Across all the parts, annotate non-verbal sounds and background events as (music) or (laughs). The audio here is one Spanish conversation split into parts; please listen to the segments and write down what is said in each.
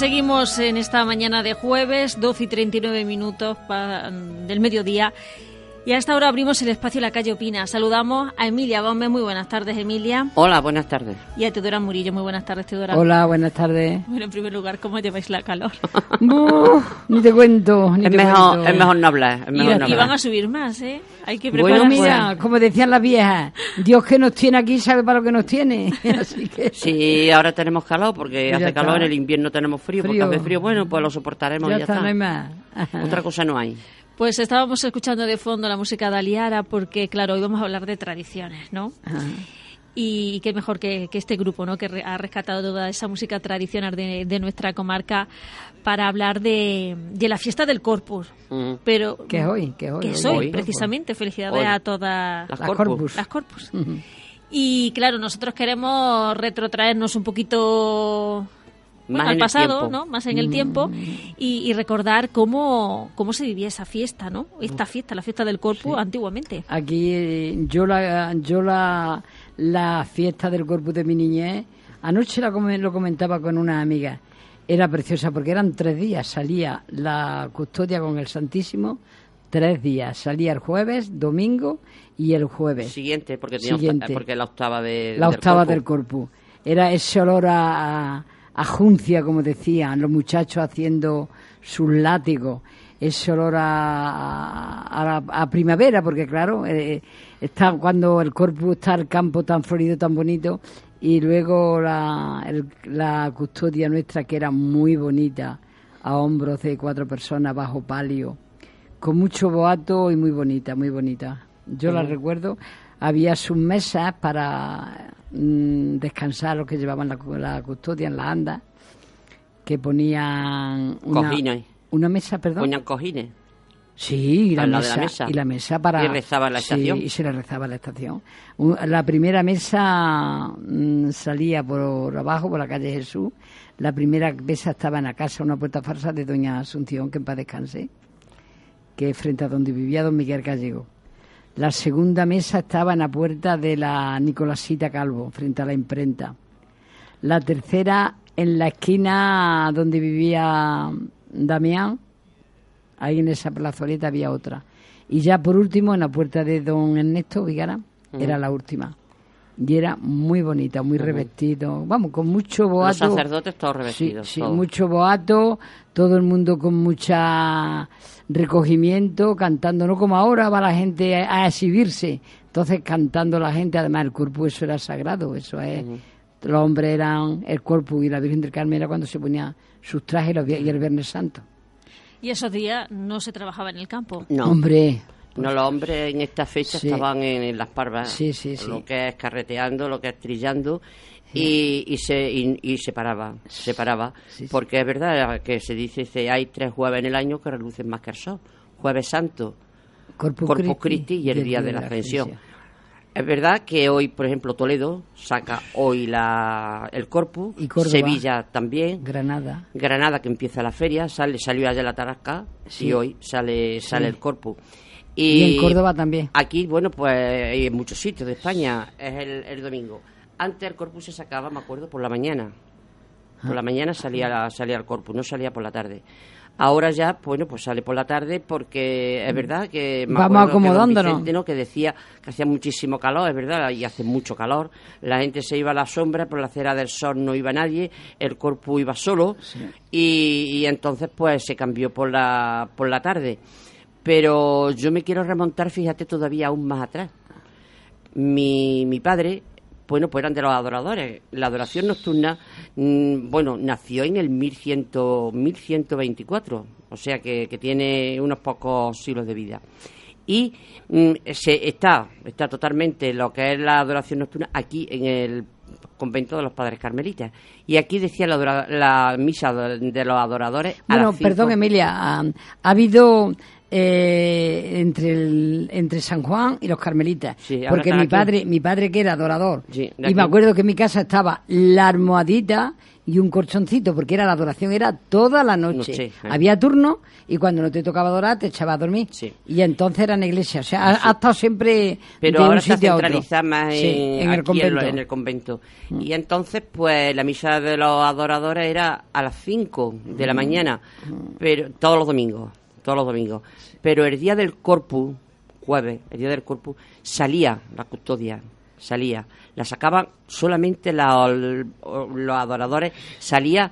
Seguimos en esta mañana de jueves, 12 y 39 minutos del mediodía. Y a esta hora abrimos el espacio La Calle Opina. Saludamos a Emilia Gómez. Muy buenas tardes, Emilia. Hola, buenas tardes. Y a Teodora Murillo. Muy buenas tardes, Teodora. Hola, buenas tardes. Bueno, en primer lugar, ¿cómo lleváis la calor? (laughs) ni te cuento, ni es, te mejor, cuento. es mejor no hablar. Es mejor y, no y hablar. van a subir más, ¿eh? Hay que Bueno, prepararse. mira, como decían las viejas, Dios que nos tiene aquí sabe para lo que nos tiene. (laughs) Así que Sí, ahora tenemos calor porque Ya hace está. calor, en el invierno tenemos frío, porque Frío. hace frío, bueno, pues lo soportaremos ya y ya está, está. no hay más. Otra cosa no hay. Pues estábamos escuchando de fondo la música de Aliara porque, claro, hoy vamos a hablar de tradiciones, ¿no? Ajá. Y qué mejor que, que este grupo, ¿no? Que re- ha rescatado toda esa música tradicional de, de nuestra comarca para hablar de, de la fiesta del Corpus. Mm. Pero Que es hoy, que es hoy. que es hoy. precisamente. Felicidades Hoy. a todas Las Las Corpus. Corpus. las Corpus. Y claro, nosotros queremos retrotraernos un poquito bueno, Más al pasado. ¿no? Más en el tiempo y, y recordar cómo, cómo se vivía esa fiesta, ¿no? Esta fiesta, la fiesta del Corpus antiguamente. Aquí eh, yo la yo la, la fiesta del corpus de mi niñez, anoche la lo comentaba con una amiga, era preciosa porque eran tres días, salía la custodia con el Santísimo, tres días, salía el jueves, domingo y el jueves. Siguiente, porque, tenía Siguiente. porque la octava de la octava del del corpus. Era ese olor a, a, a juncia, como decían, los muchachos haciendo sus látigos, ese olor a, a, la- a primavera, porque claro, eh, está cuando el corpus está el campo tan florido, tan bonito, y luego la, el- la custodia nuestra, que era muy bonita, a hombros de cuatro personas bajo palio, con mucho boato y muy bonita, muy bonita. Yo la recuerdo. Había sus mesas para mm, descansar los que llevaban la, cu- la custodia en la anda, que ponían una, Cojines. una mesa, perdón. Ponían cojines. Sí, y la, mesa, la mesa. y la mesa para... Y rezaba la Sí, estación. y se le rezaba la estación. La primera mesa mm, salía por abajo, por la calle Jesús. La primera mesa estaba en la casa, una puerta falsa de doña Asunción, que en paz descanse, que es frente a donde vivía don Miguel Gallego. La segunda mesa estaba en la puerta de la Nicolasita Calvo, frente a la imprenta. La tercera en la esquina donde vivía Damián, ahí en esa plazoleta había otra. Y ya por último, en la puerta de don Ernesto Vigara, era la última. Y era muy bonita, muy revestido, vamos, con mucho boato. Los sacerdotes todos revestidos. Sí, sí, todos. mucho boato, todo el mundo con mucha recogimiento, cantando, no como ahora va la gente a, a exhibirse, entonces cantando la gente, además el cuerpo eso era sagrado, eso es, los hombres eran el cuerpo y la Virgen del Carmen era cuando se ponía sus trajes y el Viernes Santo. Y esos días no se trabajaba en el campo. No. Hombre, No, los hombres en esta fecha Sí. estaban en, en las parvas. Sí, sí, sí. Lo que es carreteando, lo que es trillando. Y, y se y, y se paraba, se paraba. Porque es verdad que se dice que hay tres jueves en el año que relucen más que el sol. Jueves Santo, Corpus, Corpus Christi y el día de la ascensión. Es verdad que hoy, por ejemplo, Toledo saca hoy la, el Corpus, Y Córdoba. Sevilla también, Granada. Granada que empieza la feria, sale salió ayer la Tarasca Sí. y hoy sale sale el Corpus. Y, en Córdoba también. Aquí, bueno, pues y en muchos sitios de España es el, el domingo. Antes el corpus se sacaba, me acuerdo, por la mañana. Por la mañana salía, salía el corpus, no salía por la tarde. Ahora ya, bueno, pues sale por la tarde porque es verdad que... me Vamos que acomodándonos. Vicente, ¿no? que decía que hacía muchísimo calor, es verdad, y hace mucho calor. La gente se iba a la sombra, por la acera del sol no iba nadie, el corpus iba solo y, y entonces pues se cambió por la, por la tarde. Pero yo me quiero remontar, fíjate, todavía aún más atrás. Mi, mi padre, bueno, pues eran de los adoradores. La adoración nocturna, mm, bueno, nació en el 1100, 1124, o sea que, que tiene unos pocos siglos de vida. Y mm, se está, está totalmente lo que es la adoración nocturna aquí en el convento de los padres carmelitas. Y aquí decía la, la misa de, los adoradores. a Bueno, las cinco. perdón, Emilia, ha, ha habido eh, entre el, entre San Juan y los carmelitas, Sí, porque mi aquí. padre, mi padre que era adorador, Sí, y aquí. me acuerdo que en mi casa estaba la almohadita y un colchoncito, porque era la adoración era toda la noche. Noche, eh. Había turno y cuando no te tocaba adorar te echaba a dormir. Sí. Y entonces era en la iglesia, o sea, ha, ha estado siempre pero de ahora un sitio a otro. centralizada más en, en el convento. Mm. lo- en el convento. Y entonces, pues, la misa de los adoradores era a las 5 de Mm. la mañana, pero todos los domingos, todos los domingos. Pero el día del Corpus, jueves, el día del Corpus, salía la custodia, salía. La sacaban solamente la- los adoradores, salía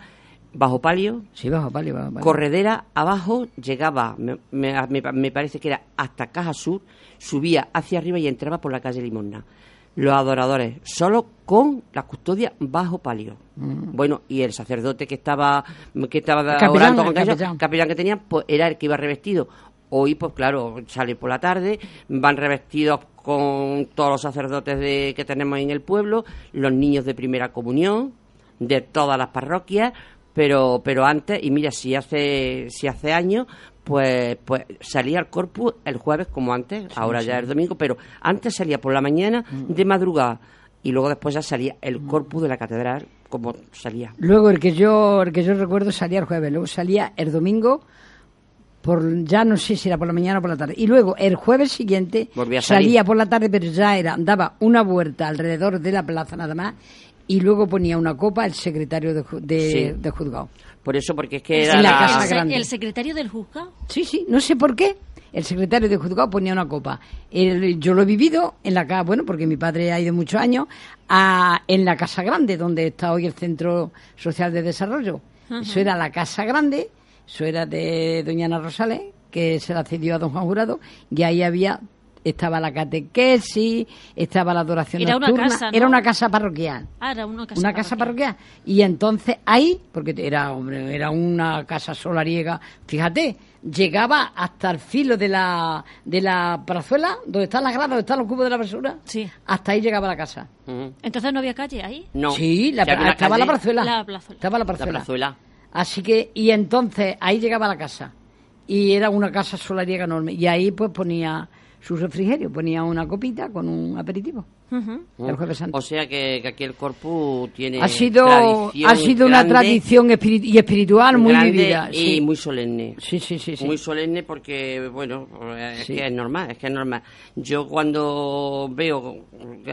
bajo palio, Sí, bajo palio, bajo palio. corredera abajo llegaba, me, me- me- me parece que era hasta Caja Sur, subía hacia arriba y entraba por la calle Limosna. Los adoradores, solo con la custodia bajo palio. Bueno, y el sacerdote que estaba que estaba Mm. capellán, orando con el ellos, capellán. que tenían, pues era el que iba revestido. Hoy, pues claro, sale por la tarde, van revestidos con todos los sacerdotes de, que tenemos en el pueblo, los niños de primera comunión, de todas las parroquias, pero pero antes, y mira, si hace si hace años, pues pues salía el corpus el jueves como antes, ahora ya es domingo, pero antes salía por la mañana de madrugada y luego después ya salía el corpus de la catedral como salía. Luego el que yo el que yo recuerdo salía el jueves, luego salía el domingo por ya no sé si era por la mañana o por la tarde. Y luego el jueves siguiente salía por la tarde, pero ya era daba una vuelta alrededor de la plaza nada más y luego ponía una copa el secretario de, ju- de, Sí. de juzgado. Por eso, porque es que En era la la- Casa Grande. el secretario del juzgado. Sí, sí, no sé por qué. El secretario de juzgado ponía una copa. El- yo lo he vivido en la casa, bueno, porque mi padre ha ido muchos años, a- en la Casa Grande, donde está hoy el Centro Social de Desarrollo. Eso era la Casa Grande, eso era de doña Ana Rosales, que se la cedió a don Juan Jurado, y ahí había, estaba la catequesis, estaba la adoración Era una nocturna, casa, ¿no? era una casa parroquial Ah, era una casa una casa parroquial. Y entonces ahí, porque era, hombre, era una casa solariega, fíjate, llegaba hasta el filo de la, de la plazuela, donde están las gradas, donde están los cubos de la basura. Sí. Hasta ahí llegaba la casa. Entonces no había calle ahí. No. sí, la, una estaba la plazuela. La plazuela. Estaba la La plazuela. plazuela. Así que, y entonces ahí llegaba la casa. Y era una casa solariega enorme. Y ahí pues ponía su refrigerio, ponía una copita con un aperitivo. El Jueves Santo. O sea que, que aquí el corpus tiene ha sido, tradición ha sido una tradición espiri- y espiritual muy vivida. y sí. muy solemne. Sí, sí, sí, sí. Muy solemne porque, bueno, es Sí. que es normal, es que es normal. Yo cuando veo,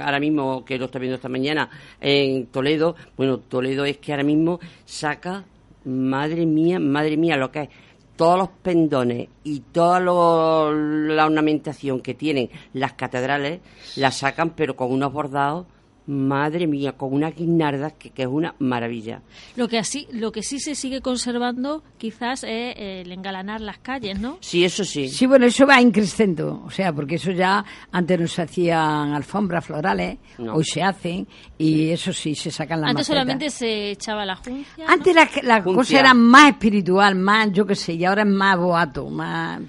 ahora mismo, que lo estoy viendo esta mañana, en Toledo, bueno, Toledo es que ahora mismo saca, madre mía, madre mía, lo que es todos los pendones y toda lo- la ornamentación que tienen las catedrales, la sacan pero con unos bordados, madre mía, con unas guirnaldas que, que es una maravilla. Lo que así, lo que sí se sigue conservando quizás es eh, el engalanar las calles, ¿no? Sí, eso sí. Sí, bueno, eso va increscendo, o sea, porque eso ya antes no se hacían alfombras florales, No. hoy se hacen y eso sí, se sacan las Antes macetas. solamente se echaba la juncia. ¿no? Antes la, la cosa era más espiritual, más, yo qué sé, y ahora es más boato, más...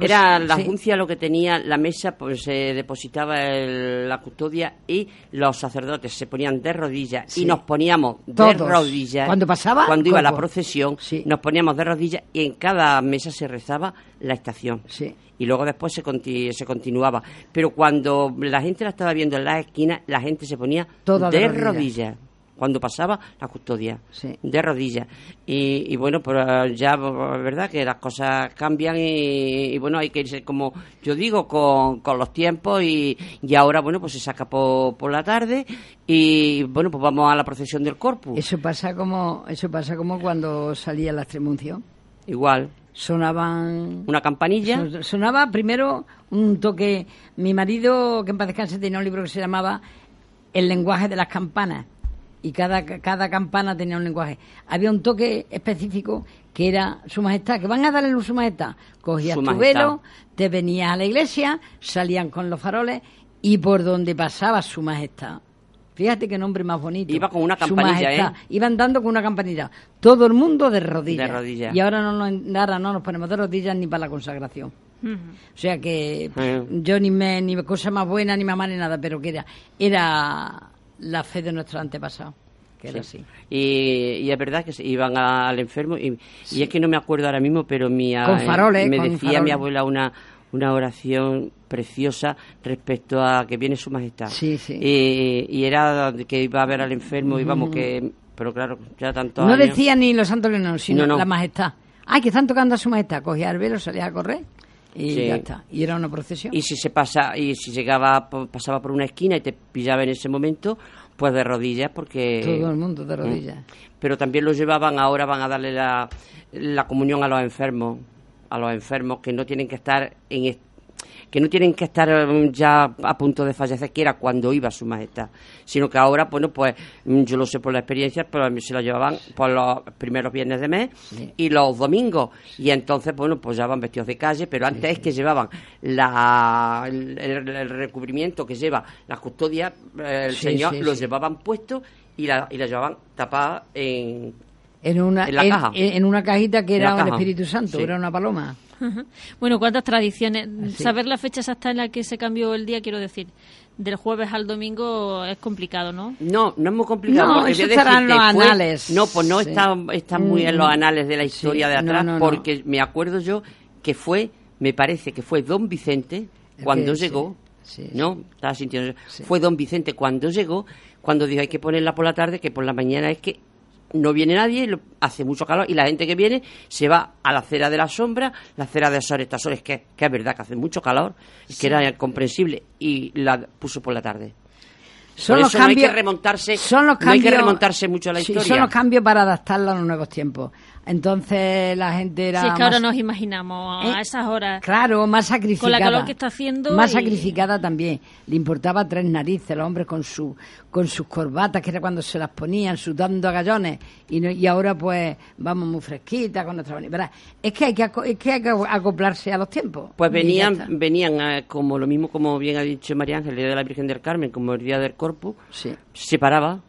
Era la sí. juncia lo que tenía la mesa, pues se depositaba el- la custodia y los sacerdotes se ponían de rodillas Sí. y nos poníamos de rodillas. Cuando pasaba Cuando iba la procesión, nos poníamos de rodillas y en cada mesa se rezaba la estación. Y luego después se, se continuaba. Pero cuando la gente la estaba viendo en las esquinas, la gente se ponía Toda de de rodillas. rodillas. Cuando pasaba la custodia, Sí. de rodillas. Y, y bueno, pero ya, es verdad que las cosas cambian y, y bueno, hay que irse, como yo digo, con, con los tiempos y, y ahora, bueno, pues se saca por, por la tarde y bueno, pues vamos a la procesión del Corpus. Eso pasa como, eso pasa como cuando salía la extremunción. Igual, Sonaban una campanilla. Son- Sonaba primero un toque. Mi marido, que en paz descanse, tenía un libro que se llamaba El lenguaje de las campanas. Y cada, cada campana tenía un lenguaje. Había un toque específico que era Su Majestad, que van a darle luz Su Majestad. Cogías Su tu velo, te venías a la iglesia, salían con los faroles y por donde pasaba Su Majestad Fíjate qué nombre más bonito. Iba con una Su campanilla, Majestad. ¿eh? Iban dando con una campanilla. Todo el mundo de rodillas. De rodillas. Y ahora no, nos- ahora no nos ponemos de rodillas ni para la consagración. O sea que Eh. yo ni me ni cosa más buena ni más mala ni nada, pero que era era la fe de nuestros antepasados, que era así. Y, y es verdad que iban a- al enfermo y, y es que no me acuerdo ahora mismo, pero mi, Con faroles, me con decía mi abuela una, una oración preciosa respecto a que viene su majestad. Sí, sí. Y, y era que iba a ver al enfermo y vamos que... Pero claro, ya tanto No decía ni los santos leones, sino No, no. la majestad. Ay, que están tocando a su majestad. Cogía el velo, salía a correr y Sí. ya está. Y era una procesión. Y si se pasa y si llegaba pasaba por una esquina y te pillaba en ese momento, pues de rodillas porque Todo el mundo de rodillas. pero también lo llevaban, ahora van a darle la, la comunión a los enfermos, a los enfermos que no tienen que estar en est- que no tienen que estar mm, ya a punto de fallecer, que era cuando iba su majestad, sino que ahora, bueno, pues mm, yo lo sé por la experiencia, pero a mí se lo llevaban por los primeros viernes de mes y los domingos, y entonces, bueno, pues ya van vestidos de calle, pero antes es que llevaban la, el, recubrimiento que lleva la custodia, eh, el señor, lo llevaban puesto y la, y la llevaban tapada en, En una, En la caja. en una cajita que En era caja. Espíritu Santo, Sí. era una paloma. Bueno, ¿cuántas tradiciones? Sí. Saber la fecha exacta en la que se cambió el día, quiero decir, del jueves al domingo es complicado, ¿no? No, no es muy complicado. No, porque eso voy a estará en los anales. No, pues no Sí. está, está muy en los Mm. anales de la historia Sí, de atrás, no, no, no. porque me acuerdo yo que fue, me parece que fue Don Vicente Es cuando sí, llegó, sí, ¿no? Estaba sintiendo. Sí. Fue Don Vicente cuando llegó, cuando dijo hay que ponerla por la tarde, que por la mañana es que no viene nadie, hace mucho calor y la gente que viene se va a la acera de la sombra, la acera de Sores Tasores, que, que es verdad que hace mucho calor, que era comprensible, y la puso por la tarde. Son Por los eso no hay cambios, que remontarse, son los no hay que cambios- remontarse mucho a la sí, historia. son los cambios para adaptarla a los nuevos tiempos. Entonces la gente era si es que ahora más- nos imaginamos ¿Eh? a esas horas. Claro, más sacrificada. Con la calor que está haciendo Más y- sacrificada también. Le importaba tres narices, los hombres con su con sus corbatas, que era cuando se las ponían, sudando a gallones. Y, no- y ahora pues vamos muy fresquitas con nuestra... ¿verdad? Es que hay que, aco- es que hay que acoplarse a los tiempos. Pues venían, venían eh, como lo mismo como bien ha dicho María Ángel, el día de la Virgen del Carmen, como el día del Corpus, Sí. se paraba,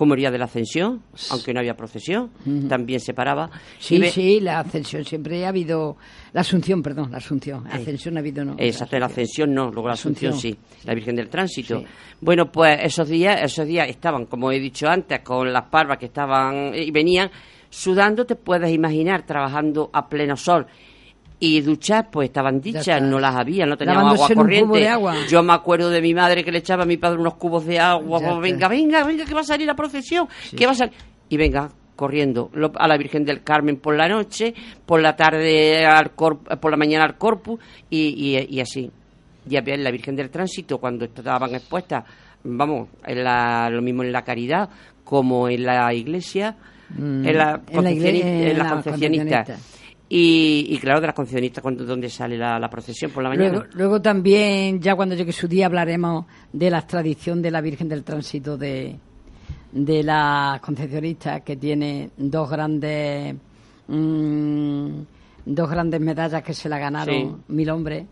como el día de la Ascensión, aunque no había procesión, también se paraba. Sí, ve- sí, la ascensión siempre ha habido... La asunción, perdón, la asunción. Ascensión ha habido, no. Exacto, la ascensión no, luego la asunción, Asunción. sí, la Virgen del Tránsito. Sí. Bueno, pues esos días, esos días estaban, como he dicho antes, con las parvas que estaban y venían sudando, te puedes imaginar, trabajando a pleno sol. Y duchas, pues estaban dichas, no las había, no teníamos agua Lavándose corriente. agua. Yo me acuerdo de mi madre que le echaba a mi padre unos cubos de agua, venga, venga, venga, que va a salir la procesión, que va a salir. Y venga, corriendo a la Virgen del Carmen por la noche, por la tarde, al cor- por la mañana al Corpus y, y, y así. Y había la Virgen del Tránsito, cuando estaban expuestas, vamos, en la- lo mismo en la caridad como en la iglesia, Mm, en la, en la igle- concepcioni- en la concepcionista. Y, y claro, de las concepcionistas, cuando, donde sale la, la procesión por la mañana. Luego, luego también, ya cuando llegue su día, hablaremos de la tradición de la Virgen del Tránsito de, de las concepcionistas, que tiene dos grandes mm, dos grandes medallas que se la ganaron mil hombres,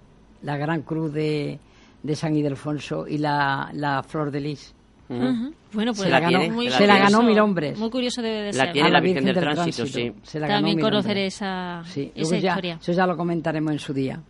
la Gran Cruz de, de San Ildefonso y la, la Flor de Lis. Bueno, pues Se la ganó tiene, muy se la ganó mil hombres. Muy curioso debe de La ser. tiene A la Virgen del Tránsito, Se la ganó También mil conoceré esa, Sí, esa luego ya, historia. eso ya lo comentaremos en su día.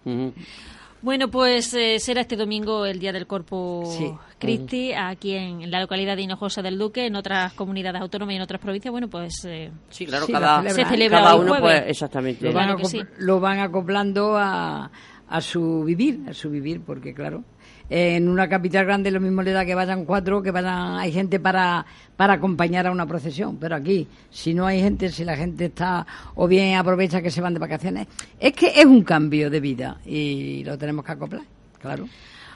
Bueno, pues eh, será este domingo el Día del Corpus Sí. Christi, aquí en la localidad de Hinojosa del Duque, en otras comunidades autónomas y en otras provincias. Bueno, pues eh, Sí, claro, Sí, cada, la. Se celebra cada uno, pues, exactamente. lo, van Claro sí. lo van acoplando a, a su vivir, a su vivir, porque claro, en una capital grande lo mismo le da que vayan cuatro, que vayan, hay gente para, para acompañar a una procesión, pero aquí, si no hay gente, si la gente está, o bien aprovecha que se van de vacaciones, es que es un cambio de vida y lo tenemos que acoplar, claro.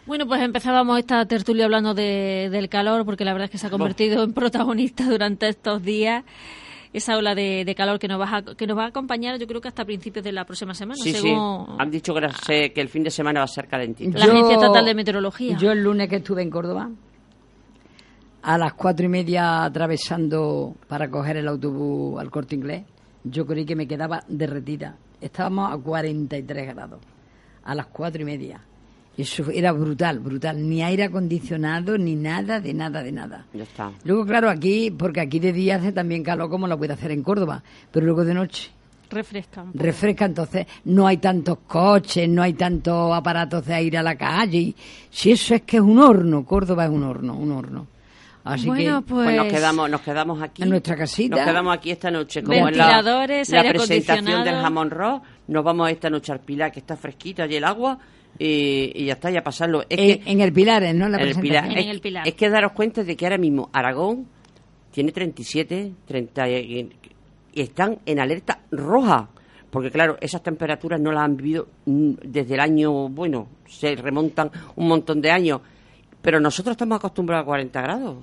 Bueno, pues empezábamos esta tertulia hablando de- del calor, porque la verdad es que se ha convertido en protagonista (laughs) durante estos días. Esa ola de, de calor que nos, va a, que nos va a acompañar, yo creo que hasta principios de la próxima semana, Sí, sí. según Han dicho que, se- que el fin de semana va a ser calentito. la Agencia Estatal de Meteorología. Yo el lunes que estuve en Córdoba, a las cuatro y media atravesando para coger el autobús al corte inglés, yo creí que me quedaba derretida. Estábamos a 43 grados, a las cuatro y media. Eso era brutal, brutal. Ni aire acondicionado, ni nada, de nada, de nada. Ya está. Luego, claro, aquí, porque aquí de día hace también calor como lo puede hacer en Córdoba, pero luego de noche Refresca. refresca, entonces no hay tantos coches, no hay tantos aparatos de aire a la calle. Y si eso es que es un horno, Córdoba es un horno, un horno. Así bueno, que pues, Pues nos quedamos, nos quedamos aquí. En nuestra casita. Nos quedamos aquí esta noche. Como en la, la presentación del jamón roll. Nos vamos esta noche al Pilar, que está fresquita y el agua. Y, y ya está, ya pasarlo. Es en, que, en el Pilares, ¿no? La en. Pilar. El Pilar. es que daros cuenta de que ahora mismo Aragón tiene 37, 30 y, y están en alerta roja. Porque claro, esas temperaturas no las han vivido mm, desde el año, bueno, se remontan un montón de años. Pero nosotros estamos acostumbrados a 40 grados.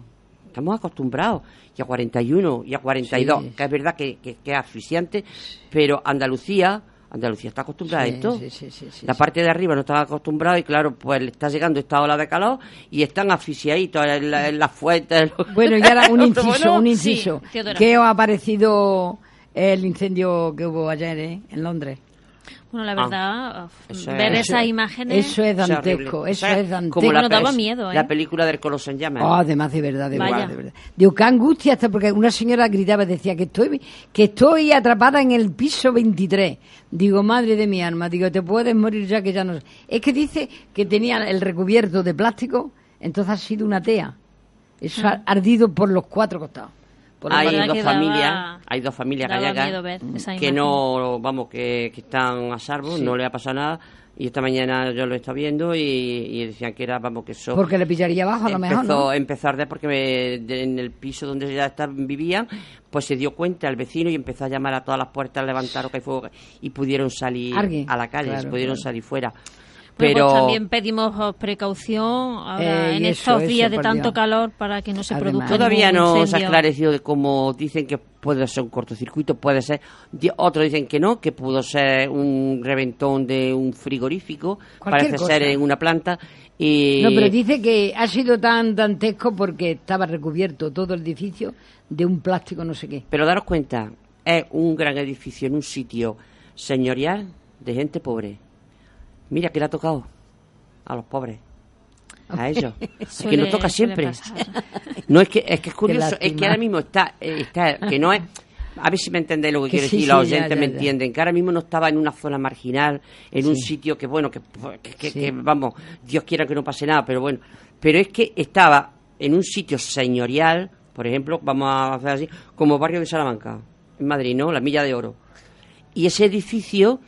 Estamos acostumbrados. Y a 41 y a 42. Sí. Que es verdad que, que- que es asfixiante. Pero Andalucía, Andalucía está acostumbrada Sí, a esto. sí, sí, la parte de arriba no están acostumbrados y claro, pues le está llegando esta ola de calor y están asfixiaditos en, la- en las fuentes. Bueno, y ahora (laughs) un inciso, Bueno, un inciso. ¿Qué os ha parecido el incendio que hubo ayer eh, en Londres? Bueno, la Ah, verdad, eso ver es- esas imágenes. Eso es Eso es dantesco, eso Eso es dantesco. como la, Nos daba miedo, ¿eh? la película del Coloso en llamas. Oh, además de verdad, de Vaya. verdad, de verdad. Digo, qué angustia hasta porque una señora gritaba, decía que estoy, que estoy atrapada en el piso 23. Digo, madre de mi alma, digo, te puedes morir ya que ya no. sé. Es que dice que tenía el recubierto de plástico, entonces ha sido una tea. Eso ha ardido por los cuatro costados. Por hay dos que daba- familias, hay dos familias gallegas que no, vamos, que, que están a salvo, no le ha pasado nada. Y esta mañana yo lo he estado viendo y, y decían que era, vamos, que eso Porque le pillaría abajo a lo mejor, empezó, ¿no? empezó a arder porque me- de- en el piso donde ya estaban, vivían, pues se dio cuenta el vecino y empezó a llamar a todas las puertas, levantaron que hay fuego y pudieron salir a la calle, Claro, pudieron claro. salir fuera. Bueno, Pero pues también pedimos oh, precaución ahora Eh, en eso, estos eso, días de por tanto Dios. calor para que no se Además. produzca todavía no se ha esclarecido de cómo dicen que puede ser un cortocircuito, puede ser. Otros dicen que no, que pudo ser un reventón de un frigorífico, Cualquier parece ser cosa. en una planta. Y No, pero dice que ha sido tan dantesco porque estaba recubierto todo el edificio de un plástico no sé qué. Pero daros cuenta, es un gran edificio en un sitio señorial de gente pobre. Mira que le ha tocado a los pobres, a ellos. (laughs) Es que nos toca siempre. No es que es que es curioso, es que ahora mismo está, eh, está que no es a ver si me entendéis lo que, Que quiero sí, decir, los oyentes ya, me ya. entienden, que ahora mismo no estaba en una zona marginal, en un sitio que bueno, que, Sí. que, vamos, Dios quiera que no pase nada, pero bueno, pero es que estaba en un sitio señorial, por ejemplo, vamos a hacer así, como barrio de Salamanca, en Madrid, ¿no? La Milla de Oro. Y ese edificio,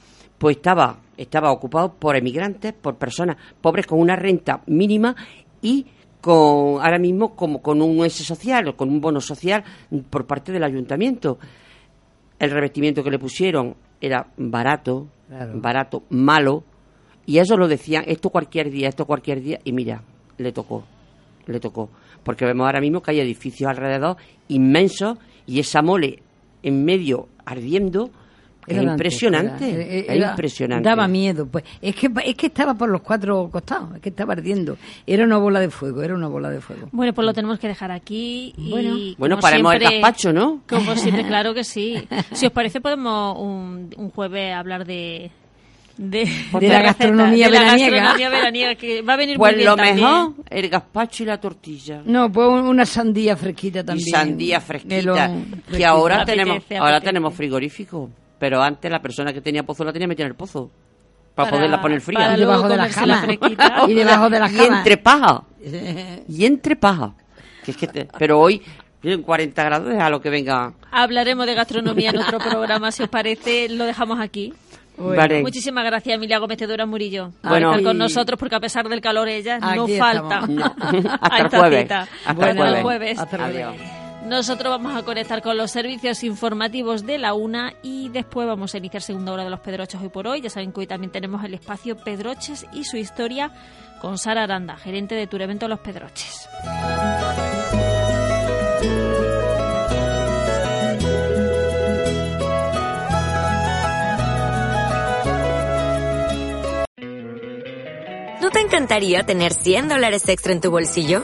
pues estaba, estaba ocupado por emigrantes, por personas pobres con una renta mínima y con ahora mismo como con un S social o con un bono social por parte del ayuntamiento. El revestimiento que le pusieron era barato, Claro. barato, malo, y eso lo decían, esto cualquier día, esto cualquier día, y mira, le tocó, le tocó. Porque vemos ahora mismo que hay edificios alrededor inmensos y esa mole en medio ardiendo, Era impresionante, era- es era- impresionante. Daba miedo. Pues es que es que estaba por los cuatro costados, es que estaba ardiendo. Era una bola de fuego, era una bola de fuego. Bueno, pues lo tenemos que dejar aquí. Y Bueno. Bueno, paremos el siempre- gazpacho, ¿no? Como siempre, claro que sí. (laughs) Si os parece, podemos un, un jueves hablar de. De, De la gastronomía de la veraniega. gastronomía veraniega, que va a venir Pues muy bien lo también. mejor, el gazpacho y la tortilla. No, pues una sandía fresquita también. y sandía fresquita. Que ahora Apetece, tenemos apetece. ahora tenemos frigorífico. Pero antes la persona que tenía pozo la tenía metida en el pozo. Para, Para- poderla poner fría. para Y debajo de la cama. fresquita. (laughs) Y debajo de la y entre paja. (laughs) y entre paja. Que es que te- pero hoy, en 40 grados, a lo que venga. Hablaremos de gastronomía en otro programa, si os parece, lo dejamos aquí. Bueno, Vale. Muchísimas gracias, Emilia Gómez Teodora Murillo, por Bueno. estar con nosotros, porque a pesar del calor, ella no falta. No. a (laughs) Hasta el esta jueves. cita. Hasta el Hasta el jueves. jueves. Hasta el jueves. Adiós. Nosotros vamos a conectar con los servicios informativos de la UNA y después vamos a iniciar segunda hora de los Pedroches hoy por hoy. Ya saben que hoy también tenemos el espacio Pedroches y su historia con Sara Aranda, gerente de Turevento Los Pedroches. ¿No te encantaría tener 100 dólares extra en tu bolsillo?